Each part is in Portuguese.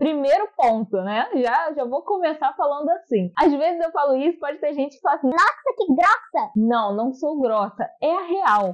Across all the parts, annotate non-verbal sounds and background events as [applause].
Primeiro ponto, né? Já, já vou começar falando assim. Às vezes eu falo isso, pode ter gente que fala assim: Nossa, que grossa! Não, não sou grossa. É a real.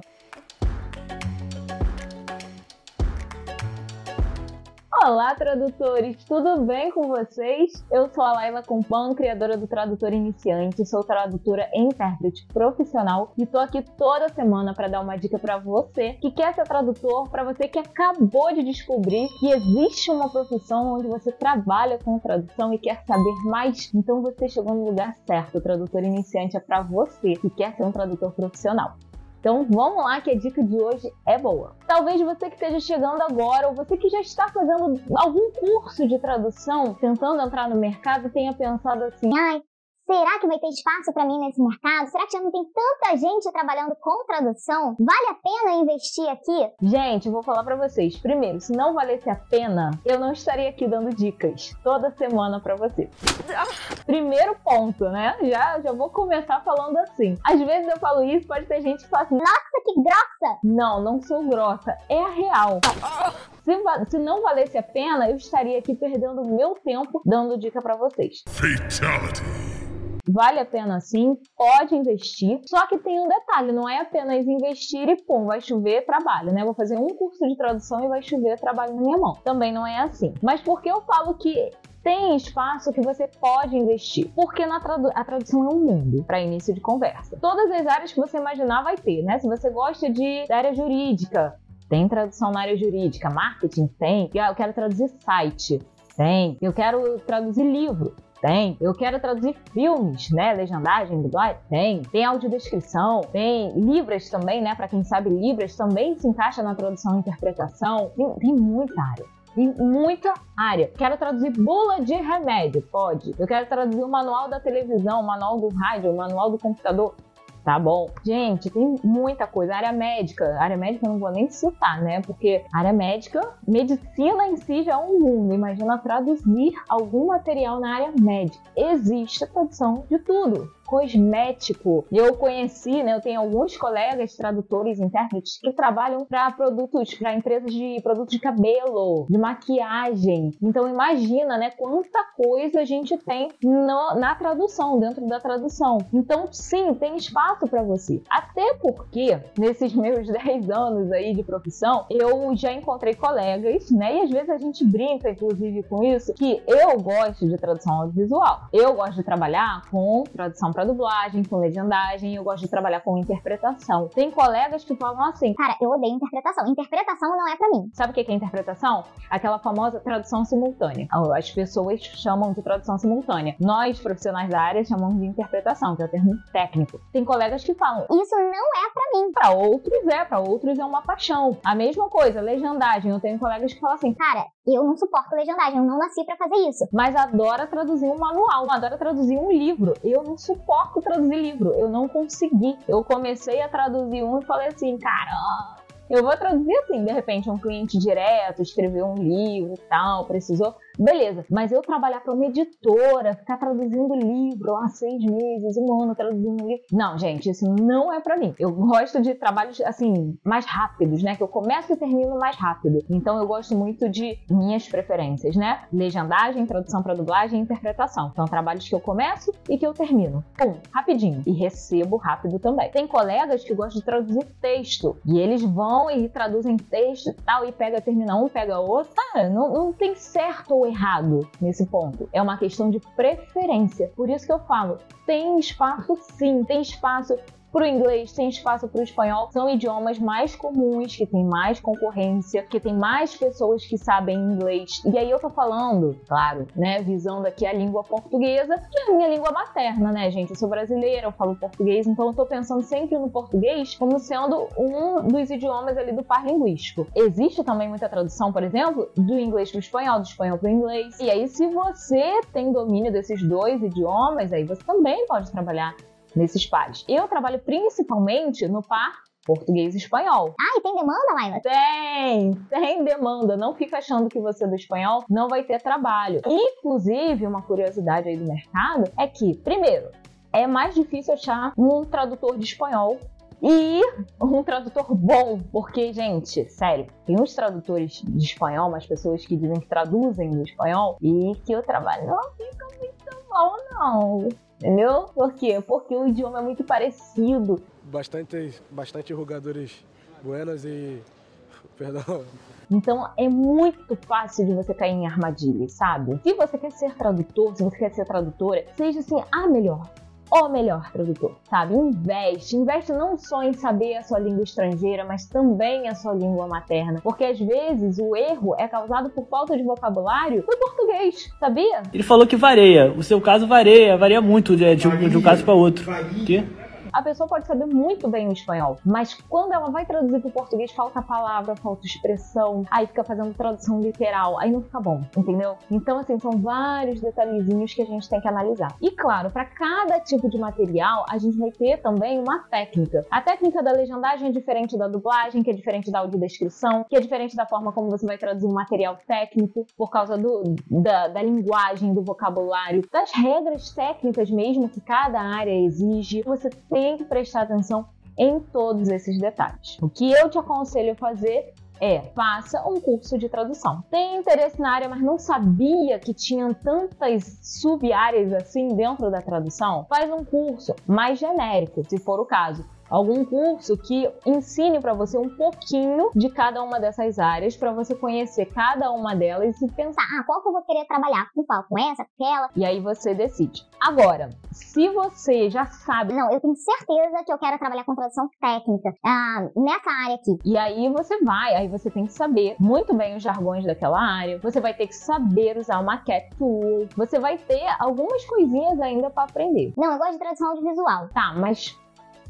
Olá, tradutores! Tudo bem com vocês? Eu sou a Laila Compan, criadora do Tradutor Iniciante, sou tradutora e intérprete profissional e tô aqui toda semana para dar uma dica para você que quer ser tradutor, para você que acabou de descobrir que existe uma profissão onde você trabalha com tradução e quer saber mais. Então você chegou no lugar certo. O Tradutor Iniciante é para você que quer ser um tradutor profissional. Então vamos lá que a dica de hoje é boa. Talvez você que esteja chegando agora ou você que já está fazendo algum curso de tradução, tentando entrar no mercado, tenha pensado assim: ai, Será que vai ter espaço para mim nesse mercado? Será que já não tem tanta gente trabalhando com tradução? Vale a pena investir aqui? Gente, vou falar para vocês. Primeiro, se não valesse a pena, eu não estaria aqui dando dicas toda semana para você. Primeiro ponto, né? Já, já vou começar falando assim. Às vezes eu falo isso, pode ter gente que fala assim: Nossa, que grossa! Não, não sou grossa. É a real. Se, se, não valesse a pena, eu estaria aqui perdendo meu tempo dando dica para vocês. Fatality vale a pena sim, pode investir. Só que tem um detalhe, não é apenas investir e pum, vai chover trabalho, né? Vou fazer um curso de tradução e vai chover trabalho na minha mão. Também não é assim. Mas por que eu falo que tem espaço que você pode investir. Porque na tradu a tradução é um mundo para início de conversa. Todas as áreas que você imaginar vai ter, né? Se você gosta de da área jurídica, tem tradução na área jurídica, marketing tem. Eu quero traduzir site, tem. Eu quero traduzir livro. Tem. Eu quero traduzir filmes, né? Legendagem, dublagem? Tem. Tem audiodescrição, tem Libras também, né? Para quem sabe, Libras também se encaixa na tradução e interpretação. Tem, tem muita área em muita área. Quero traduzir bula de remédio? Pode. Eu quero traduzir o manual da televisão, o manual do rádio, o manual do computador? Tá bom. Gente, tem muita coisa. área médica. área médica eu não vou nem citar, né? Porque área médica, medicina em si já é um mundo. Imagina traduzir algum material na área médica. Existe a tradução de tudo cosmético. Eu conheci, né, eu tenho alguns colegas tradutores, intérpretes que trabalham para produtos, para empresas de produtos de cabelo, de maquiagem. Então imagina, né, quanta coisa a gente tem no, na tradução, dentro da tradução. Então sim, tem espaço para você. Até porque nesses [laughs] meus 10 anos aí de profissão, eu já encontrei colegas, né, e às vezes a gente brinca inclusive com isso, que eu gosto de tradução audiovisual. Eu gosto de trabalhar com tradução para dublagem, com legendagem, eu gosto de trabalhar com interpretação. Tem colegas que falam assim: Cara, eu odeio interpretação. Interpretação não é para mim. Sabe o que é interpretação? Aquela famosa tradução simultânea. As pessoas chamam de tradução simultânea. Nós, profissionais da área, chamamos de interpretação, que é o termo técnico. Tem colegas que falam: Isso não é para mim. Para outros é, para outros é uma paixão. A mesma coisa, legendagem. Eu tenho colegas que falam assim: Cara, eu não suporto legendagem, eu não nasci para fazer isso. Mas adora traduzir um manual, adora traduzir um livro. Eu não suporto traduzir livro. Eu não consegui. Eu comecei a traduzir um e falei assim, cara, eu vou traduzir assim, de repente, um cliente direto, escreveu um livro e tal, precisou. Beleza, mas eu trabalhar para uma editora, ficar traduzindo livro há seis meses, um ano traduzindo livro. Não, gente, isso não é para mim. Eu gosto de trabalhos, assim, mais rápidos, né? Que eu começo e termino mais rápido. Então eu gosto muito de minhas preferências, né? Legendagem, tradução para dublagem e interpretação. Então, trabalhos que eu começo e que eu termino. Pum, rapidinho. E recebo rápido também. Tem colegas que gostam de traduzir texto. E eles vão e traduzem texto e tal, e pega, termina um, pega outro. Ah, não, não tem certo ou errado nesse ponto. É uma questão de preferência. Por isso que eu falo, tem espaço sim, tem espaço para o inglês, tem espaço para o espanhol. São idiomas mais comuns, que tem mais concorrência, que tem mais pessoas que sabem inglês. E aí eu tô falando, claro, né, visando aqui a língua portuguesa, que é a minha língua materna, né, gente? Eu sou brasileira, eu falo português, então eu tô pensando sempre no português como sendo um dos idiomas ali do par linguístico. Existe também muita tradução, por exemplo, do inglês para o espanhol, do espanhol para o inglês. E aí, se você tem domínio desses dois idiomas, aí você também pode trabalhar nesses pares. Eu trabalho principalmente no par português e espanhol. Ah, e tem demanda, Laila? Tem, tem demanda. Não fica achando que você é do espanhol não vai ter trabalho. Inclusive, uma curiosidade aí do mercado é que, primeiro, é mais difícil achar um tradutor de espanhol E um tradutor bom, porque, gente, sério, tem uns tradutores de espanhol, umas pessoas que dizem que traduzem do espanhol, e que o trabalho não fica muito bom, não. Entendeu? Por quê? Porque o idioma é muito parecido. Bastante, bastante rugadores buenos e. [laughs] Perdão. Então é muito fácil de você cair em armadilhas, sabe? Se você quer ser tradutor, se você quer ser tradutora, seja assim a melhor o melhor tradutor, sabe? Investe, investe não só em saber a sua língua estrangeira, mas também a sua língua materna, porque às vezes o erro é causado por falta de vocabulário do português, sabia? Ele falou que varia, o seu caso varia, varia muito de, de, um, de um caso para outro. Que? A pessoa pode saber muito bem o espanhol, mas quando ela vai traduzir para o português, falta palavra, falta expressão, aí fica fazendo tradução literal, aí não fica bom, entendeu? Então, assim, são vários detalhezinhos que a gente tem que analisar. E claro, para cada tipo de material, a gente vai ter também uma técnica. A técnica da legendagem é diferente da dublagem, que é diferente da audiodescrição, que é diferente da forma como você vai traduzir um material técnico, por causa do, da, da linguagem, do vocabulário, das regras técnicas mesmo que cada área exige. Você tem que prestar atenção em todos esses detalhes. O que eu te aconselho a fazer é faça um curso de tradução. Tem interesse na área, mas não sabia que tinham tantas sub-áreas assim dentro da tradução? Faz um curso mais genérico, se for o caso algum curso que ensine para você um pouquinho de cada uma dessas áreas, para você conhecer cada uma delas e pensar, ah, qual que eu vou querer trabalhar? Com qual? Com essa? Com aquela? E aí você decide. Agora, se você já sabe. Não, eu tenho certeza que eu quero trabalhar com tradução técnica ah, nessa área aqui. E aí você vai, aí você tem que saber muito bem os jargões daquela área, você vai ter que saber usar uma cat tool, você vai ter algumas coisinhas ainda para aprender. Não, eu gosto de tradução audiovisual. Tá, mas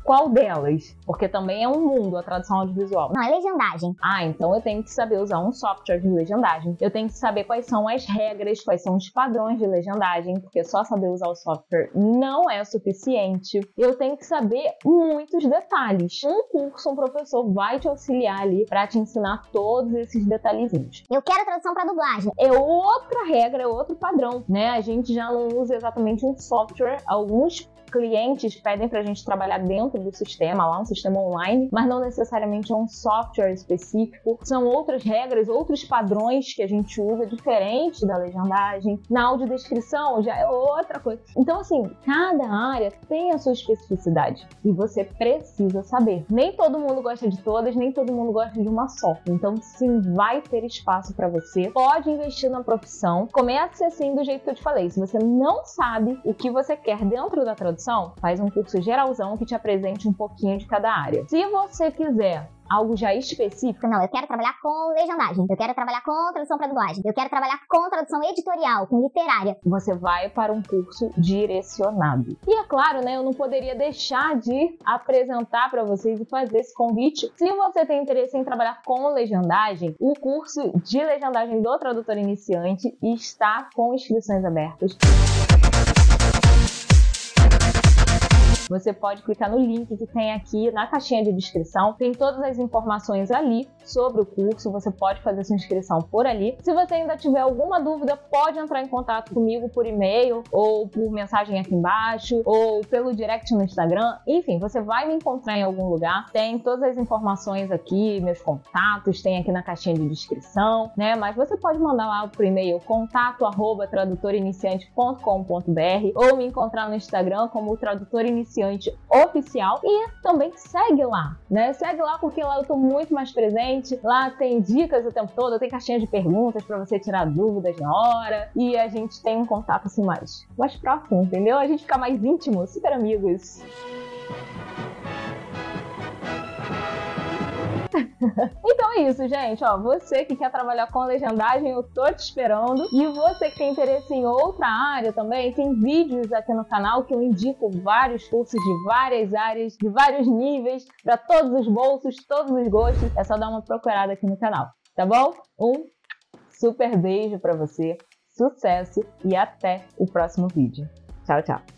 qual delas? Porque também é um mundo a tradução audiovisual. Não, é legendagem. Ah, então eu tenho que saber usar um software de legendagem. Eu tenho que saber quais são as regras, quais são os padrões de legendagem, porque só saber usar o software não é suficiente. Eu tenho que saber muitos detalhes. Um curso, um professor vai te auxiliar ali para te ensinar todos esses detalhezinhos. Eu quero tradução para dublagem. É outra regra, é outro padrão, né? A gente já não usa exatamente um software. Alguns clientes pedem para a gente trabalhar dentro do sistema, lá um sistema online, mas não necessariamente é um software específico. São outras regras, outros padrões que a gente usa diferente da legendagem. Na audiodescrição já é outra coisa. Então, assim, cada área tem a sua especificidade e você precisa saber. Nem todo mundo gosta de todas, nem todo mundo gosta de uma só. Então, sim, vai ter espaço para você. Pode investir na profissão. Comece assim do jeito que eu te falei. Se você não sabe o que você quer dentro da tradução, faz um curso geralzão que te um pouquinho de cada área. Se você quiser algo já específico. Não, eu quero trabalhar com legendagem, eu quero trabalhar com tradução para dublagem, eu quero trabalhar com tradução editorial, com literária. Você vai para um curso direcionado. E é claro, né, eu não poderia deixar de apresentar para vocês e fazer esse convite. Se você tem interesse em trabalhar com legendagem, o curso de legendagem do tradutor iniciante está com inscrições abertas. Você pode clicar no link que tem aqui na caixinha de descrição. Tem todas as informações ali sobre o curso. Você pode fazer sua inscrição por ali. Se você ainda tiver alguma dúvida, pode entrar em contato comigo por e-mail ou por mensagem aqui embaixo ou pelo direct no Instagram. Enfim, você vai me encontrar em algum lugar. Tem todas as informações aqui, meus contatos, tem aqui na caixinha de descrição, né? Mas você pode mandar lá por e-mail contato@tradutoriniciante.com.br ou me encontrar no Instagram como tradutor iniciante iniciante oficial e também segue lá, né? Segue lá porque lá eu tô muito mais presente. Lá tem dicas o tempo todo, tem caixinha de perguntas para você tirar dúvidas na hora e a gente tem um contato assim mais, mais próximo, entendeu? A gente fica mais íntimo, super amigos. [laughs] então é isso, gente. Ó, você que quer trabalhar com legendagem, eu tô te esperando. E você que tem interesse em outra área também, tem vídeos aqui no canal que eu indico vários cursos de várias áreas, de vários níveis, para todos os bolsos, todos os gostos. É só dar uma procurada aqui no canal, tá bom? Um super beijo para você, sucesso e até o próximo vídeo. Tchau, tchau.